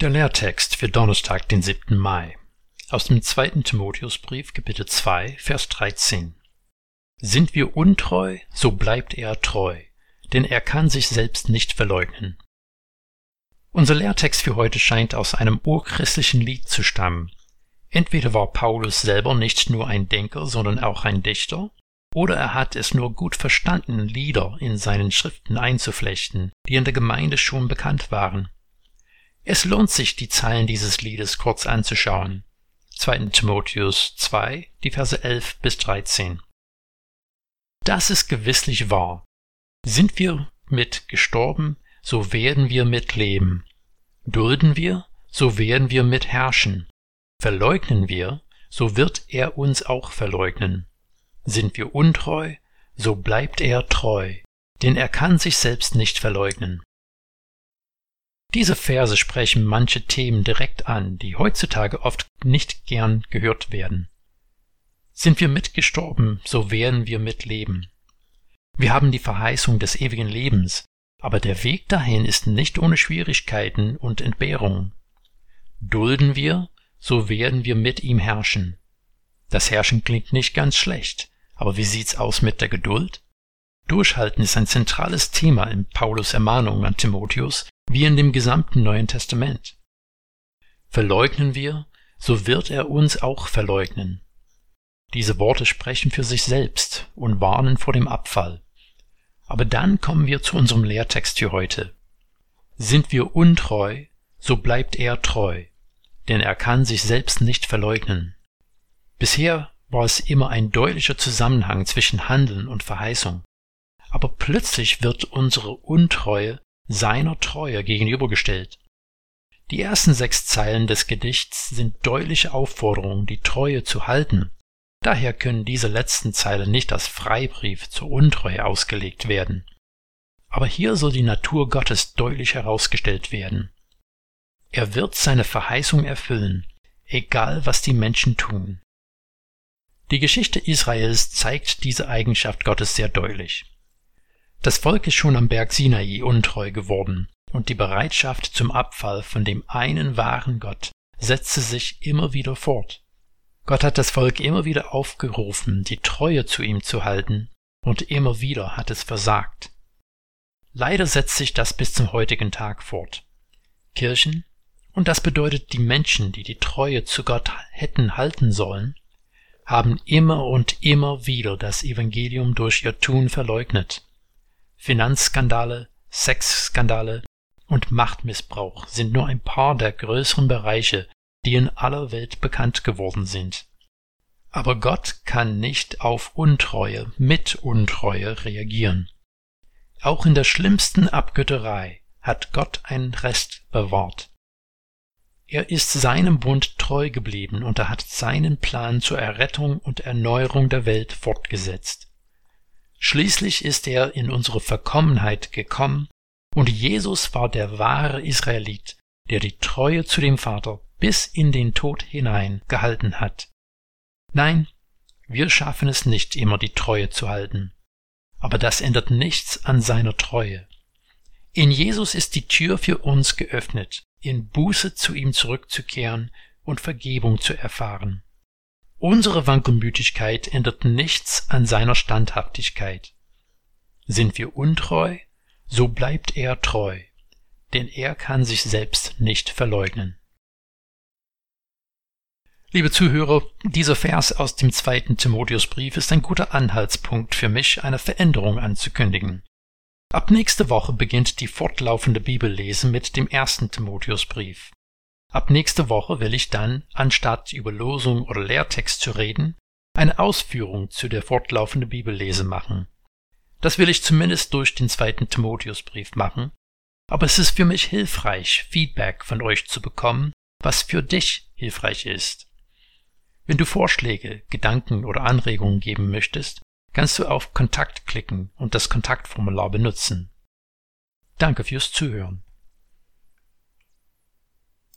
Der Lehrtext für Donnerstag, den 7. Mai. Aus dem 2. Timotheusbrief, Kapitel 2, Vers 13. Sind wir untreu, so bleibt er treu, denn er kann sich selbst nicht verleugnen. Unser Lehrtext für heute scheint aus einem urchristlichen Lied zu stammen. Entweder war Paulus selber nicht nur ein Denker, sondern auch ein Dichter, oder er hat es nur gut verstanden, Lieder in seinen Schriften einzuflechten, die in der Gemeinde schon bekannt waren. Es lohnt sich, die Zeilen dieses Liedes kurz anzuschauen. 2. Timotheus 2, die Verse 11 bis 13. Das ist gewisslich wahr. Sind wir mit gestorben, so werden wir mit leben. Dulden wir, so werden wir mit herrschen. Verleugnen wir, so wird er uns auch verleugnen. Sind wir untreu, so bleibt er treu, denn er kann sich selbst nicht verleugnen. Diese Verse sprechen manche Themen direkt an, die heutzutage oft nicht gern gehört werden. Sind wir mitgestorben, so werden wir mitleben. Wir haben die Verheißung des ewigen Lebens, aber der Weg dahin ist nicht ohne Schwierigkeiten und Entbehrungen. Dulden wir, so werden wir mit ihm herrschen. Das Herrschen klingt nicht ganz schlecht, aber wie sieht's aus mit der Geduld? Durchhalten ist ein zentrales Thema in Paulus Ermahnung an Timotheus, wie in dem gesamten Neuen Testament. Verleugnen wir, so wird er uns auch verleugnen. Diese Worte sprechen für sich selbst und warnen vor dem Abfall. Aber dann kommen wir zu unserem Lehrtext für heute. Sind wir untreu, so bleibt er treu, denn er kann sich selbst nicht verleugnen. Bisher war es immer ein deutlicher Zusammenhang zwischen Handeln und Verheißung. Aber plötzlich wird unsere Untreue seiner Treue gegenübergestellt. Die ersten sechs Zeilen des Gedichts sind deutliche Aufforderungen, die Treue zu halten. Daher können diese letzten Zeilen nicht als Freibrief zur Untreue ausgelegt werden. Aber hier soll die Natur Gottes deutlich herausgestellt werden. Er wird seine Verheißung erfüllen, egal was die Menschen tun. Die Geschichte Israels zeigt diese Eigenschaft Gottes sehr deutlich. Das Volk ist schon am Berg Sinai untreu geworden, und die Bereitschaft zum Abfall von dem einen wahren Gott setzte sich immer wieder fort. Gott hat das Volk immer wieder aufgerufen, die Treue zu ihm zu halten, und immer wieder hat es versagt. Leider setzt sich das bis zum heutigen Tag fort. Kirchen, und das bedeutet die Menschen, die die Treue zu Gott hätten halten sollen, haben immer und immer wieder das Evangelium durch ihr Tun verleugnet. Finanzskandale, Sexskandale und Machtmissbrauch sind nur ein paar der größeren Bereiche, die in aller Welt bekannt geworden sind. Aber Gott kann nicht auf Untreue mit Untreue reagieren. Auch in der schlimmsten Abgötterei hat Gott einen Rest bewahrt. Er ist seinem Bund treu geblieben und er hat seinen Plan zur Errettung und Erneuerung der Welt fortgesetzt. Schließlich ist er in unsere Verkommenheit gekommen, und Jesus war der wahre Israelit, der die Treue zu dem Vater bis in den Tod hinein gehalten hat. Nein, wir schaffen es nicht immer, die Treue zu halten. Aber das ändert nichts an seiner Treue. In Jesus ist die Tür für uns geöffnet, in Buße zu ihm zurückzukehren und Vergebung zu erfahren. Unsere Wankelmütigkeit ändert nichts an seiner Standhaftigkeit. Sind wir untreu, so bleibt er treu, denn er kann sich selbst nicht verleugnen. Liebe Zuhörer, dieser Vers aus dem zweiten Timotheusbrief ist ein guter Anhaltspunkt für mich, eine Veränderung anzukündigen. Ab nächste Woche beginnt die fortlaufende Bibellese mit dem ersten Timotheusbrief. Ab nächste Woche will ich dann, anstatt über Losung oder Lehrtext zu reden, eine Ausführung zu der fortlaufenden Bibellese machen. Das will ich zumindest durch den zweiten Timotheusbrief machen, aber es ist für mich hilfreich, Feedback von euch zu bekommen, was für dich hilfreich ist. Wenn du Vorschläge, Gedanken oder Anregungen geben möchtest, kannst du auf Kontakt klicken und das Kontaktformular benutzen. Danke fürs Zuhören.